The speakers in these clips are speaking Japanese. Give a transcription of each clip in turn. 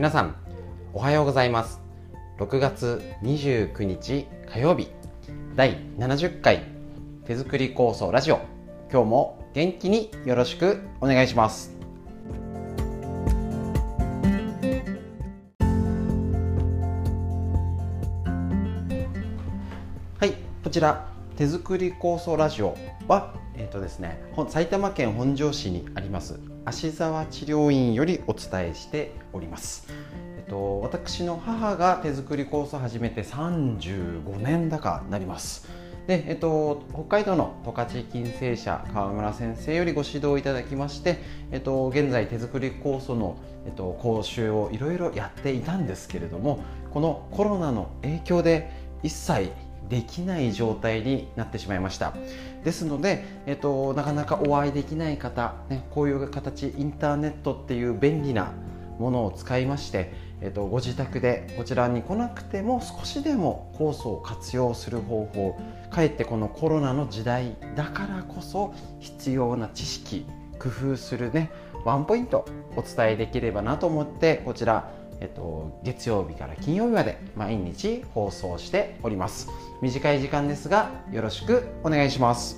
皆さんおはようございます。6月29日火曜日。第70回手作り構想ラジオ。今日も元気によろしくお願いします。はいこちら手作り構想ラジオはえっ、ー、とですね埼玉県本庄市にあります芦沢治療院よりお伝えしております。えっと、私の母が手作りコースを始めて35年だかなります。で、えっと、北海道の十勝金星社川村先生よりご指導いただきまして、えっと、現在手作り酵素の、えっと、講習をいろいろやっていたんですけれどもこのコロナの影響で一切できない状態になってしまいました。ですので、えっと、なかなかお会いできない方、ね、こういう形インターネットっていう便利なものを使いまして、えっと、ご自宅でこちらに来なくても少しでも酵素を活用する方法かえってこのコロナの時代だからこそ必要な知識工夫するねワンポイントお伝えできればなと思ってこちらえっと、月曜日から金曜日まで毎日放送しております。短い時間ですがよろしくお願いします。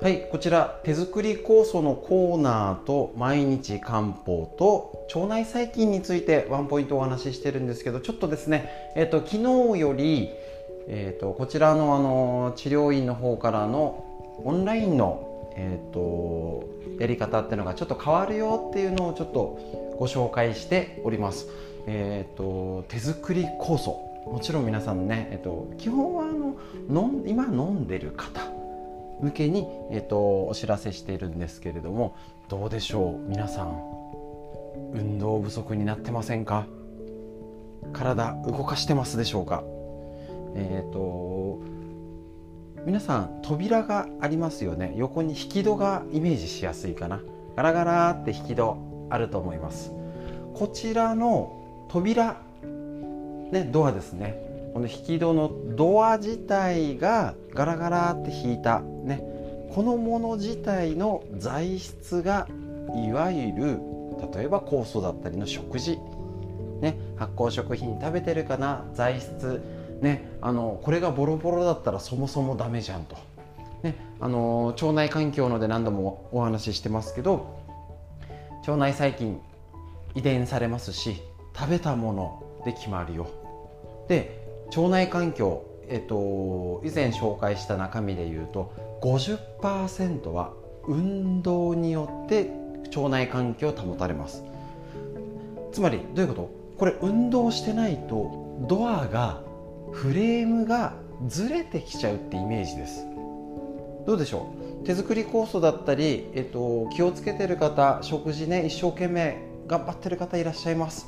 はいこちら手作り酵素のコーナーと毎日漢方と腸内細菌についてワンポイントお話ししてるんですけどちょっとですね、えっと、昨日よりえーと、こちらのあの治療院の方からのオンラインの、えーと、やり方っていうのがちょっと変わるよっていうのをちょっとご紹介しております。えーと、手作り酵素。もちろん皆さんね、えー、と基本はあのの今飲んでる方向けに、えー、とお知らせしているんですけれどもどうでしょう皆さん。運動不足になってませんか？体動かしてますでしょうか？えっ、ー、と皆さん扉がありますよね。横に引き戸がイメージしやすいかな。ガラガラって引き戸あると思います。こちらの扉ねドアですね。この引き戸のドア自体がガラガラって引いたね。このもの自体の材質がいわゆる例えば酵素だったりの食事、ね、発酵食品食べてるかな？材質。ね、あのこれがボロボロだったらそもそもダメじゃんと、ね、あの腸内環境ので何度もお話ししてますけど腸内細菌遺伝されますし食べたもので決まるよ。で腸内環境、えっと、以前紹介した中身でいうと50%は運動によって腸内環境を保たれます。つまりどういうこと？これ運動してないとドアがフレームがずれてきちゃうってイメージです。どうでしょう？手作り酵素だったり、えっと、気をつけてる方食事ね一生懸命頑張ってる方いらっしゃいます。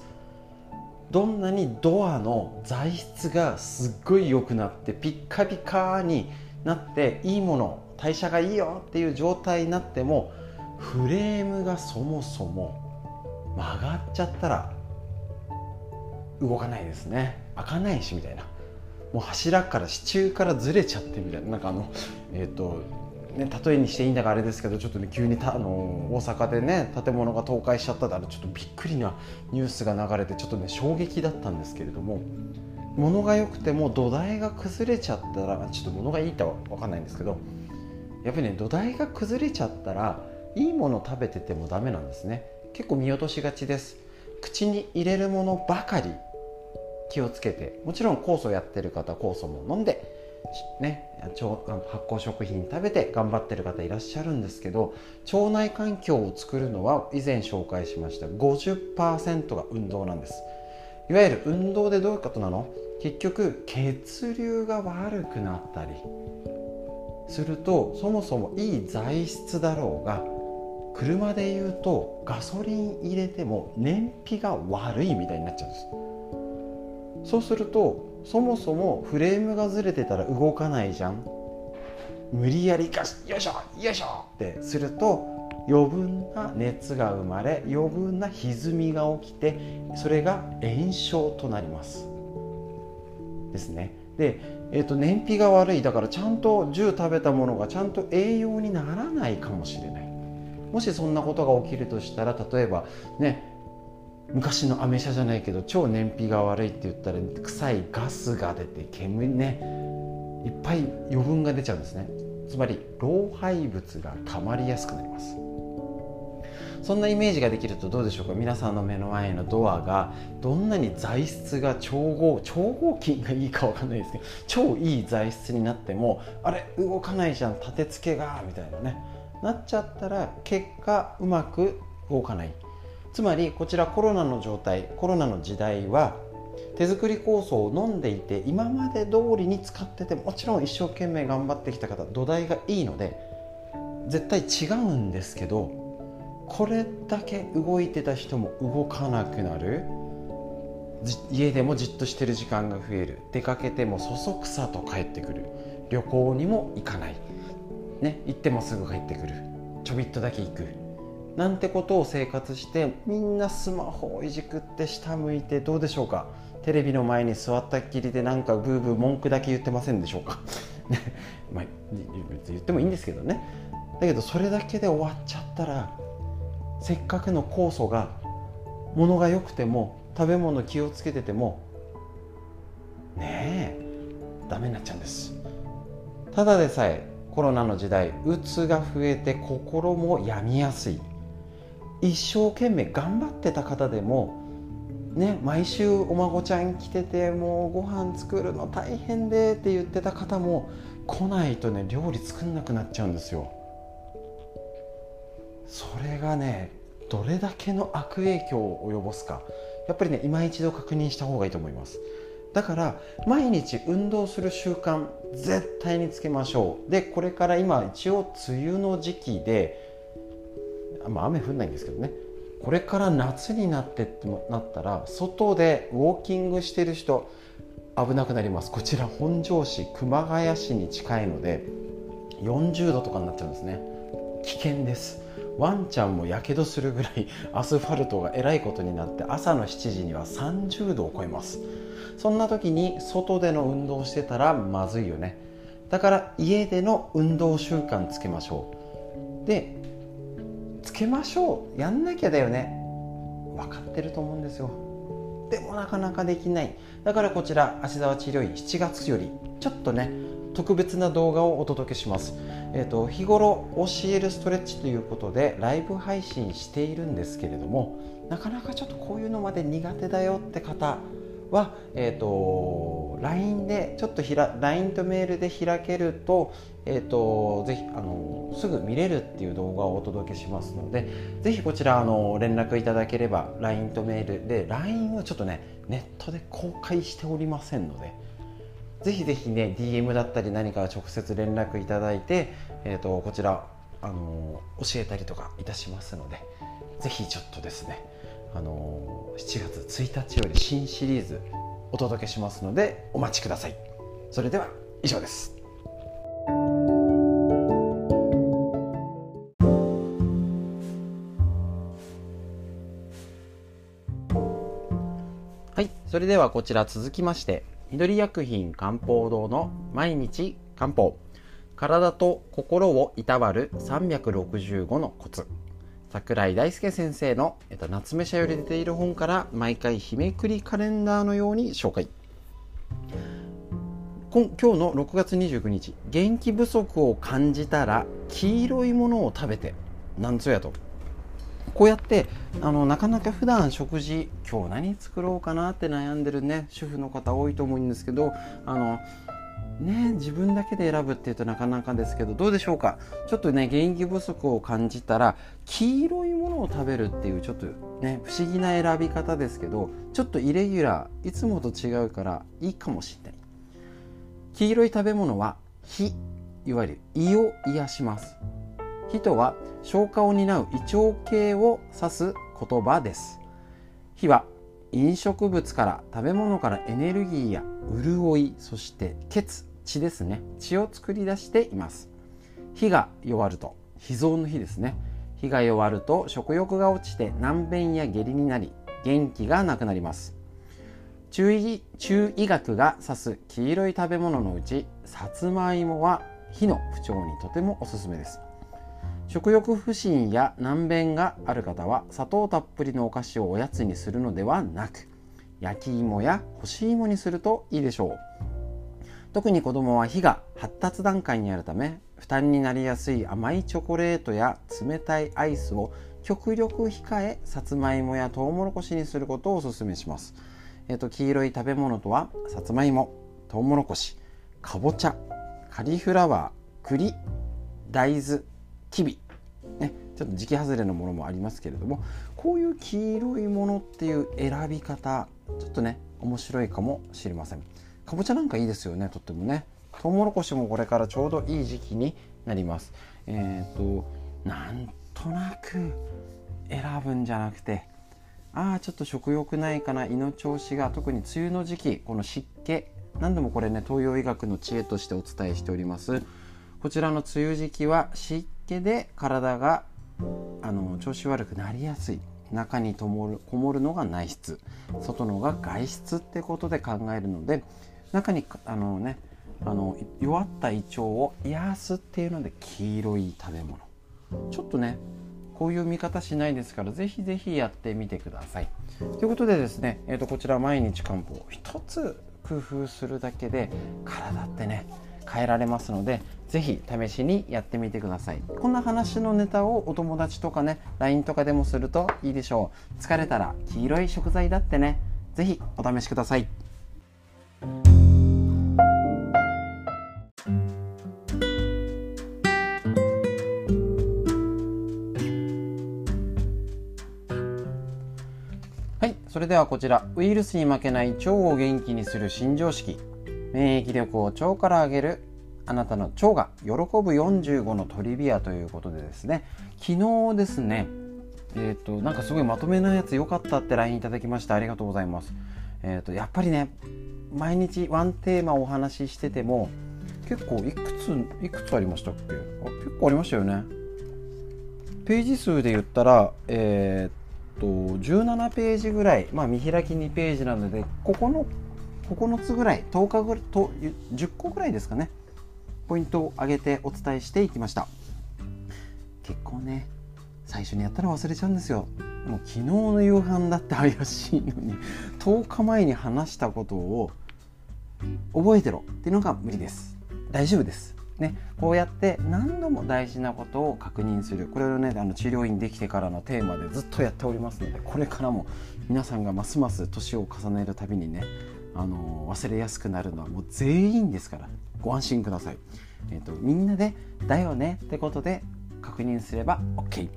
どんなにドアの材質がすっごい良くなってピッカピカになっていいもの代謝がいいよっていう状態になってもフレームがそもそも曲がっちゃったら動かないですね。開かないしみたいな。もう柱から支柱からずれちゃってみたいな。なんかあのえっ、ー、とね、例えにしていいんだかあれですけどちょっとね急にたあの大阪でね建物が倒壊しちゃったであれちょっとびっくりなニュースが流れてちょっとね衝撃だったんですけれども物が良くても土台が崩れちゃったらちょっと物がいいとは分かんないんですけどやっぱりね土台が崩れちゃったらいいもの食べててもダメなんですね。結構見落としがちです。口に入れるものばかり。気をつけて。もちろん酵素やってる方酵素も飲んでね、発酵食品食べて頑張ってる方いらっしゃるんですけど腸内環境を作るのは以前紹介しました50%が運動なんです。いわゆる運動でどういうことなの？結局血流が悪くなったりするとそもそもいい材質だろうが車でいうとガソリン入れても燃費が悪いみたいになっちゃうんです。そうするとそもそもフレームがずれてたら動かないじゃん。無理やりガシよいしょよいしょってすると余分な熱が生まれ余分な歪みが起きてそれが炎症となります。ですね。で、えー、と燃費が悪い。だからちゃんと10食べたものがちゃんと栄養にならないかもしれない。もしそんなことが起きるとしたら例えばね昔のアメ車じゃないけど超燃費が悪いって言ったら臭いガスが出て煙ね。いっぱい余分が出ちゃうんですね。つまり老廃物が溜まりやすくなります。そんなイメージができるとどうでしょうか？皆さんの目の前のドアがどんなに材質が超合超合金がいいかわかんないですけど超いい材質になってもあれ動かないじゃん立て付けがみたいなね。なっちゃったら結果うまく動かない。つまりこちらコロナの状態コロナの時代は手作り酵素を飲んでいて今まで通りに使っててもちろん一生懸命頑張ってきた方土台がいいので絶対違うんですけどこれだけ動いてた人も動かなくなる。家でもじっとしてる時間が増える。出かけてもそそくさと帰ってくる。旅行にも行かない、ね、行ってもすぐ帰ってくる。ちょびっとだけ行く。なんてことを生活してみんなスマホをいじくって下向いてどうでしょうか？テレビの前に座ったっきりでなんかブーブー文句だけ言ってませんでしょうか？まあ言ってもいいんですけどねだけどそれだけで終わっちゃったらせっかくの酵素が物が良くても食べ物気をつけててもねえダメになっちゃうんですただでさえコロナの時代うつが増えて心も病みやすい一生懸命頑張ってた方でもね毎週お孫ちゃん来ててもうご飯作るの大変でって言ってた方も来ないとね料理作んなくなっちゃうんですよ。それがねどれだけの悪影響を及ぼすか。やっぱりね今一度確認した方がいいと思います。だから毎日運動する習慣絶対につけましょう。でこれから今一応梅雨の時期でまあ雨降んないんですけどね。これから夏になってってなったら外でウォーキングしてる人危なくなります。こちら本庄市熊谷市に近いので40度とかになっちゃうんですね。危険です。ワンちゃんもやけどするぐらい アスファルトがえらいことになって朝の7時には30度を超えます。そんな時に外での運動してたらまずいよね。だから家での運動習慣つけましょう。でけましょう。やんなきゃだよね。分かってると思うんですよ。でもなかなかできない。だからこちら芦沢治療院7月よりちょっとね特別な動画をお届けします、えーと、日頃教えるストレッチということでライブ配信しているんですけれどもなかなかちょっとこういうのまで苦手だよって方は、えーと、LINE でちょっとひら LINE とメールで開けると,、えーと、ぜひあのすぐ見れるっていう動画をお届けしますのでぜひこちらあの連絡いただければ LINE とメールで LINE をちょっとねネットで公開しておりませんのでぜひぜひね DM だったり何か直接連絡いただいて、えーと、こちらあの教えたりとかいたしますのでぜひちょっとですねあの7月1日より新シリーズお届けしますのでお待ちください。それでは以上です。はいそれではこちら続きまして緑薬品漢方堂の毎日漢方。体と心をいたわる365のコツ。桜井大輔先生の、えっと、夏目社より出ている本から毎回日めくりカレンダーのように紹介。今日の6月29日元気不足を感じたら黄色いものを食べてなんぞやと。こうやってあのなかなか普段食事今日何作ろうかなって悩んでるね主婦の方多いと思うんですけどあのね自分だけで選ぶっていうとなかなかですけどどうでしょうか？ちょっとね元気不足を感じたら黄色いものを食べるっていうちょっとね不思議な選び方ですけどちょっとイレギュラーいつもと違うからいいかもしれない。黄色い食べ物は火。いわゆる胃を癒します。火とは消化を担う胃腸系を指す言葉です。火は飲食物から食べ物からエネルギーや潤いそして血血ですね。血を作り出しています。火が弱ると。脾臓の火ですね。火が弱ると食欲が落ちて軟便や下痢になり元気がなくなります。中医中医学が指す黄色い食べ物のうちさつまいもは火の不調にとてもおすすめです。食欲不振や難便がある方は砂糖たっぷりのお菓子をおやつにするのではなく焼き芋や干し芋にするといいでしょう。特に子供は火が発達段階にあるため負担になりやすい甘いチョコレートや冷たいアイスを極力控えさつまいもやとうもろこしにすることをお勧めします、えーと、黄色い食べ物とはさつまいもとうもろこしかぼちゃカリフラワー栗大豆きびね、ちょっと時期外れのものもありますけれどもこういう黄色いものっていう選び方ちょっとね面白いかもしれません。かぼちゃなんかいいですよねとってもね。トウモロコシもこれからちょうどいい時期になります。えっ、ー、となんとなく選ぶんじゃなくてああちょっと食欲ないかな胃の調子が特に梅雨の時期この湿気何度もこれね東洋医学の知恵としてお伝えしております。こちらの梅雨時期は湿気で体があの調子悪くなりやすい。中にこもるこもるのが内室。外のが外室ってことで考えるので中にあのねあの弱った胃腸を癒すっていうので黄色い食べ物。ちょっとねこういう見方しないですからぜひぜひやってみてください。ということでですね、えー、とこちら毎日漢方一つ工夫するだけで体ってね変えられますのでぜひ試しにやってみてください。こんな話のネタをお友達とかね LINE とかでもするといいでしょう。疲れたら黄色い食材だってね。ぜひお試しください。はいそれではこちら。ウイルスに負けない腸を元気にする新常識。免疫力を腸から上げるあなたの腸が喜ぶ45のトリビアということでですね。昨日ですねえっ、ー、となんかすごいまとめのやつ良かったって LINE いただきましたありがとうございます。えっ、ー、とやっぱりね毎日ワンテーマお話ししてても結構いくついくつありましたっけ？あ結構ありましたよね。ページ数で言ったらえっ、と17ページぐらい。まあ見開き2ページなのでここの9つぐらい10日ぐらい10個ぐらいですかね。ポイントを挙げてお伝えしていきました。結構ね最初にやったら忘れちゃうんですよ。もう昨日の夕飯だって怪しいのに10日前に話したことを覚えてろっていうのが無理です。大丈夫です。ね、こうやって何度も大事なことを確認する。これをねあの治療院できてからのテーマでずっとやっておりますのでこれからも皆さんがますます年を重ねるたびにねあの忘れやすくなるのはもう全員ですから。ご安心ください、えーと、みんなで「だよね」ってことで確認すれば OK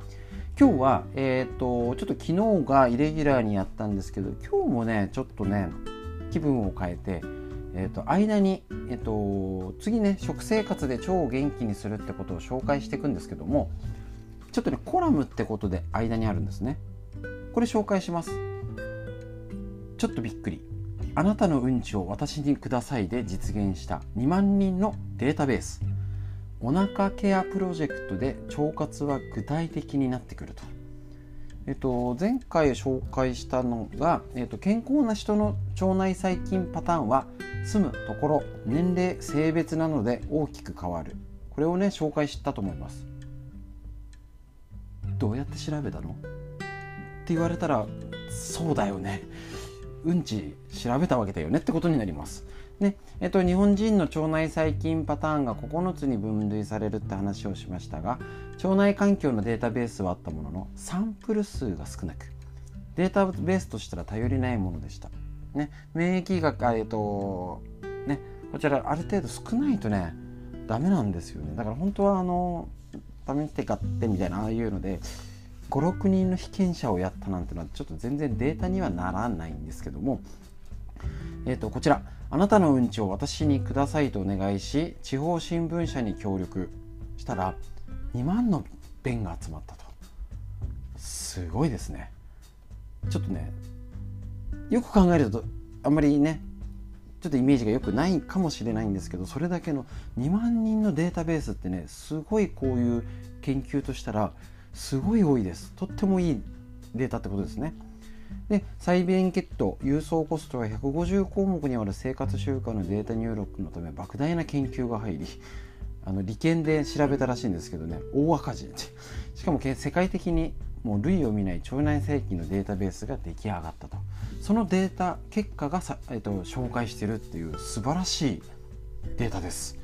今日は、えーと、ちょっと昨日がイレギュラーにやったんですけど今日もねちょっとね気分を変えて、えーと、間に、えー、と次ね食生活で腸を元気にするってことを紹介していくんですけどもちょっとねコラムってことで間にあるんですね。これ紹介します。ちょっとびっくり。あなたのうんちを私にくださいで実現した2万人のデータベース。お腹ケアプロジェクトで腸活は具体的になってくると。えっと、前回紹介したのが、えっと、健康な人の腸内細菌パターンは住むところ年齢性別なので大きく変わる。これをね紹介したと思います。どうやって調べたの？って言われたらそうだよね。うんち調べたわけだよねってことになります。ねえっと、日本人の腸内細菌パターンが9つに分類されるって話をしましたが腸内環境のデータベースはあったもののサンプル数が少なくデータベースとしたら頼りないものでした。ね、免疫学、えっとね、こちらある程度少ないとねダメなんですよねだから本当はあの試して買ってみたいなああいうので56人の被験者をやったなんてのはちょっと全然データにはならないんですけども、えー、とこちら。あなたのうんちを私にくださいとお願いし地方新聞社に協力したら2万の便が集まったと。すごいですね。ちょっとねよく考えるとあんまりねちょっとイメージが良くないかもしれないんですけどそれだけの2万人のデータベースってねすごいこういう研究としたらすごい多いです。とってもいいデータってことですね。で再便ケット郵送コストが150項目にある生活習慣のデータ入力のため莫大な研究が入りあの利権で調べたらしいんですけどね大赤字しかも世界的にもう類を見ない腸内細菌のデータベースが出来上がったと。そのデータ結果がさ、えっと、紹介してるっていう素晴らしいデータです。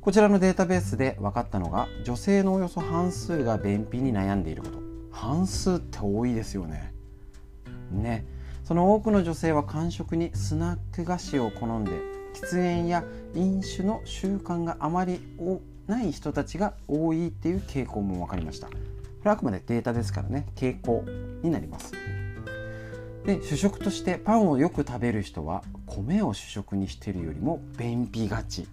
こちらのデータベースで分かったのが女性のおよそ半数が便秘に悩んでいること。半数って多いですよね。ね。その多くの女性は間食にスナック菓子を好んで喫煙や飲酒の習慣があまりない人たちが多いっていう傾向も分かりました。これはあくまでデータですからね。傾向になります。で主食としてパンをよく食べる人は米を主食にしているよりも便秘がち。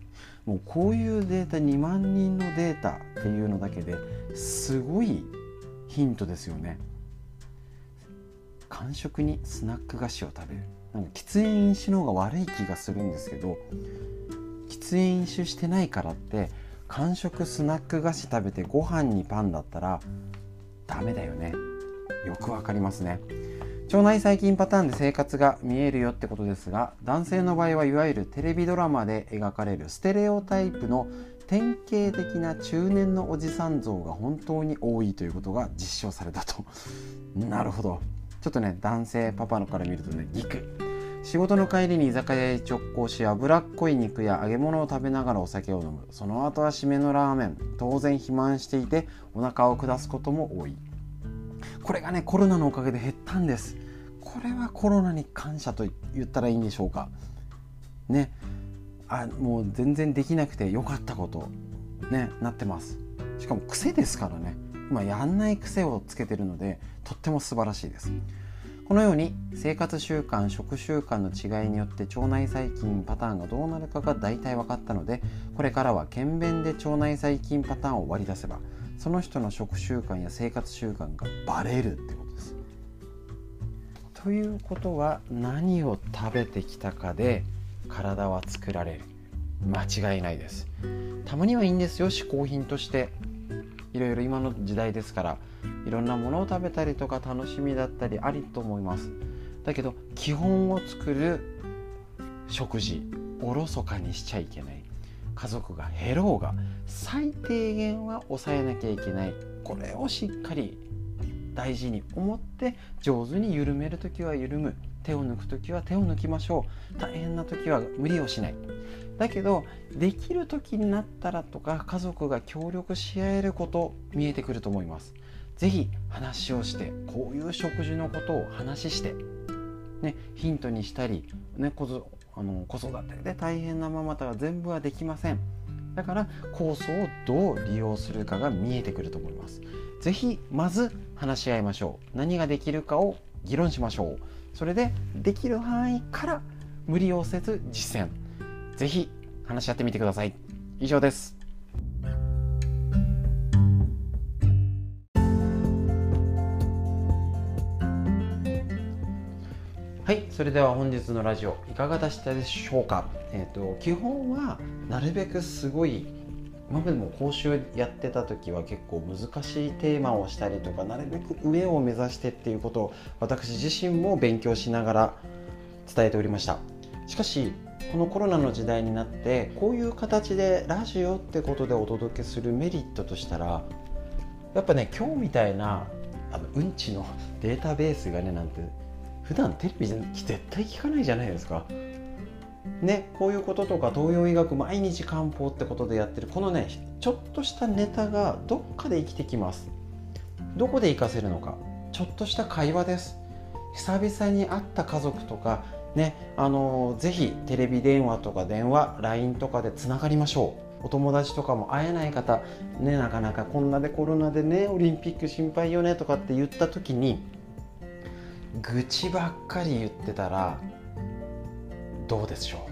もうこういうデータ2万人のデータっていうのだけですごいヒントですよね。間食にスナック菓子を食べる。なんか喫煙飲酒の方が悪い気がするんですけど喫煙飲酒してないからって間食スナック菓子食べてご飯にパンだったらダメだよね。よくわかりますね。腸内細菌パターンで生活が見えるよってことですが男性の場合はいわゆるテレビドラマで描かれるステレオタイプの典型的な中年のおじさん像が本当に多いということが実証されたと。なるほど。ちょっとね男性パパのから見るとねギク仕事の帰りに居酒屋へ直行し脂っこい肉や揚げ物を食べながらお酒を飲む。その後は締めのラーメン。当然肥満していてお腹を下すことも多い。これがねコロナのおかげで減ったんです。これはコロナに感謝と言ったらいいんでしょうか。ね。あもう全然できなくてよかったこと。ねなってます。しかも癖ですからね。今やんない癖をつけてるのでとっても素晴らしいです。このように生活習慣食習慣の違いによって腸内細菌パターンがどうなるかが大体分かったのでこれからは検便で腸内細菌パターンを割り出せばその人の食習慣や生活習慣がバレるってことです。ということは何を食べてきたかで体は作られる。間違いないです。たまにはいいんですよ嗜好品として。いろいろ今の時代ですからいろんなものを食べたりとか楽しみだったりありと思います。だけど基本を作る食事おろそかにしちゃいけない。家族が減ろうが最低限は抑えなきゃいけない。これをしっかり大事に思って上手に緩める時は緩む。手を抜く時は手を抜きましょう。大変な時は無理をしない。だけどできる時になったらとか家族が協力し合えること見えてくると思います。是非話をしてこういう食事のことを話してね、ヒントにしたり、ね、あの子育てで大変なママとは全部はできません。だから酵素をどう利用するかが見えてくると思います。是非まず話し合いましょう。何ができるかを議論しましょう。それでできる範囲から無理をせず実践。是非話し合ってみてください。以上です。はいそれでは本日のラジオいかがでしたでしょうか？えっ、ー、と基本はなるべくすごい今までも講習やってた時は結構難しいテーマをしたりとかなるべく上を目指してっていうことを私自身も勉強しながら伝えておりました。しかしこのコロナの時代になってこういう形でラジオってことでお届けするメリットとしたらやっぱね今日みたいなあのうんちのデータベースがねなんて普段テレビ絶対聞かないじゃないですか。ね、こういうこととか東洋医学毎日漢方ってことでやってるこのねちょっとしたネタがどっかで生きてきます。どこで活かせるのか。ちょっとした会話です。久々に会った家族とかね、あのぜひテレビ電話とか電話 LINE とかでつながりましょう。お友達とかも会えない方、ね、なかなかこんなでコロナでねオリンピック心配よねとかって言った時に愚痴ばっかり言ってたらどうでしょ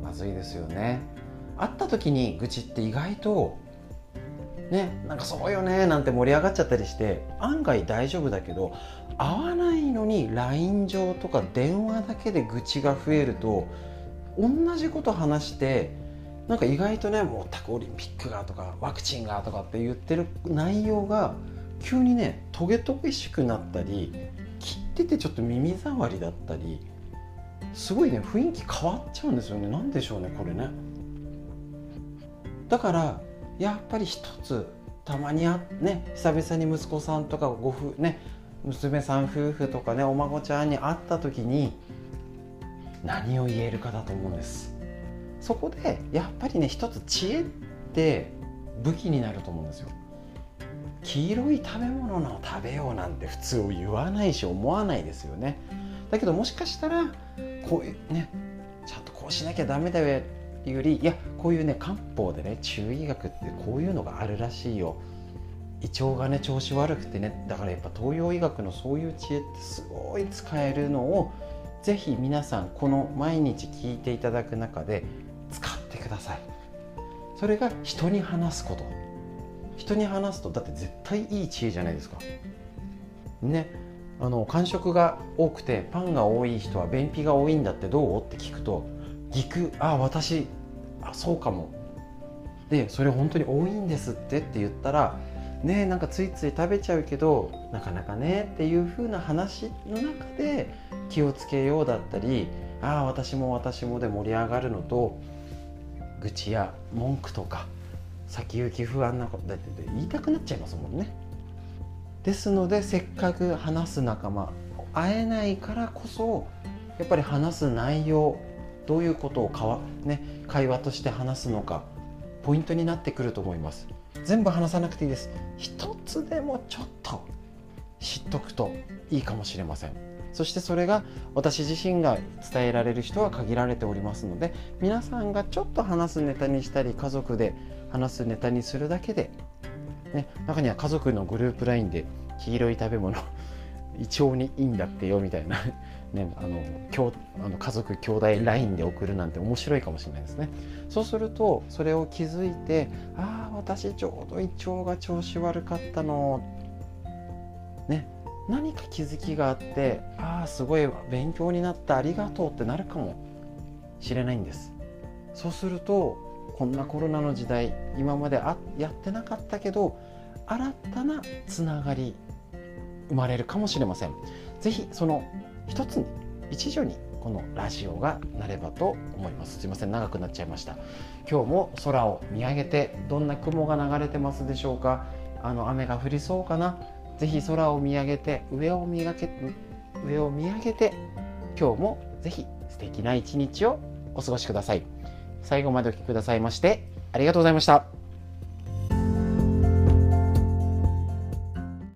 う？まずいですよね。会った時に愚痴って意外とねなんかそうよねなんて盛り上がっちゃったりして案外大丈夫だけど会わないのに LINE 上とか電話だけで愚痴が増えると同じこと話してなんか意外とねもうタコオリンピックがとかワクチンがとかって言ってる内容が急にねトゲトゲしくなったりっててちょっと耳障りだったりすごいね雰囲気変わっちゃうんですよね。何でしょうねこれね。だからやっぱり一つたまにあね久々に息子さんとかご夫ね娘さん夫婦とかねお孫ちゃんに会った時に何を言えるかだと思うんです。そこでやっぱりね一つ知恵って武器になると思うんですよ。黄色い食べ物の食べようなんて普通言わないし思わないですよね。だけどもしかしたらこういうねちゃんとこうしなきゃダメだよっていうよりいやこういうね漢方でね中医学ってこういうのがあるらしいよ。胃腸がね調子悪くてねだからやっぱ東洋医学のそういう知恵ってすごい使えるのをぜひ皆さんこの毎日聞いていただく中で使ってください。それが人に話すこと。人に話すとだって絶対いい知恵じゃないですか。ね。あの間食が多くてパンが多い人は便秘が多いんだってどう？って聞くとぎくあ私あそうかも。でそれ本当に多いんですってって言ったらねなんかついつい食べちゃうけどなかなかねっていう風な話の中で気をつけようだったりああ私も私もで盛り上がるのと愚痴や文句とか先行き不安なことだって言いたくなっちゃいますもんね。ですのでせっかく話す仲間会えないからこそやっぱり話す内容どういうことをかわ、ね、会話として話すのかポイントになってくると思います。全部話さなくていいです。一つでもちょっと知っとくといいかもしれません。そしてそれが私自身が伝えられる人は限られておりますので皆さんがちょっと話すネタにしたり家族で話すネタにするだけで、ね、中には家族のグループ LINE で黄色い食べ物 胃腸にいいんだってよみたいな ね、あのあの家族兄弟 LINE で送るなんて面白いかもしれないですね。そうするとそれを気づいてああ私ちょうど胃腸が調子悪かったの。ね何か気づきがあってああすごい勉強になったありがとうってなるかもしれないんです。そうするとこんなコロナの時代今まであやってなかったけど新たなつながり生まれるかもしれません。是非その一つに一助にこのラジオがなればと思います。すいません長くなっちゃいました。今日も空を見上げてどんな雲が流れてますでしょうか。あの雨が降りそうかな。ぜひ空を見上げて上を見上げ上を見上げて今日もぜひ素敵な一日をお過ごしください。最後までお聴きくださいましてありがとうございました。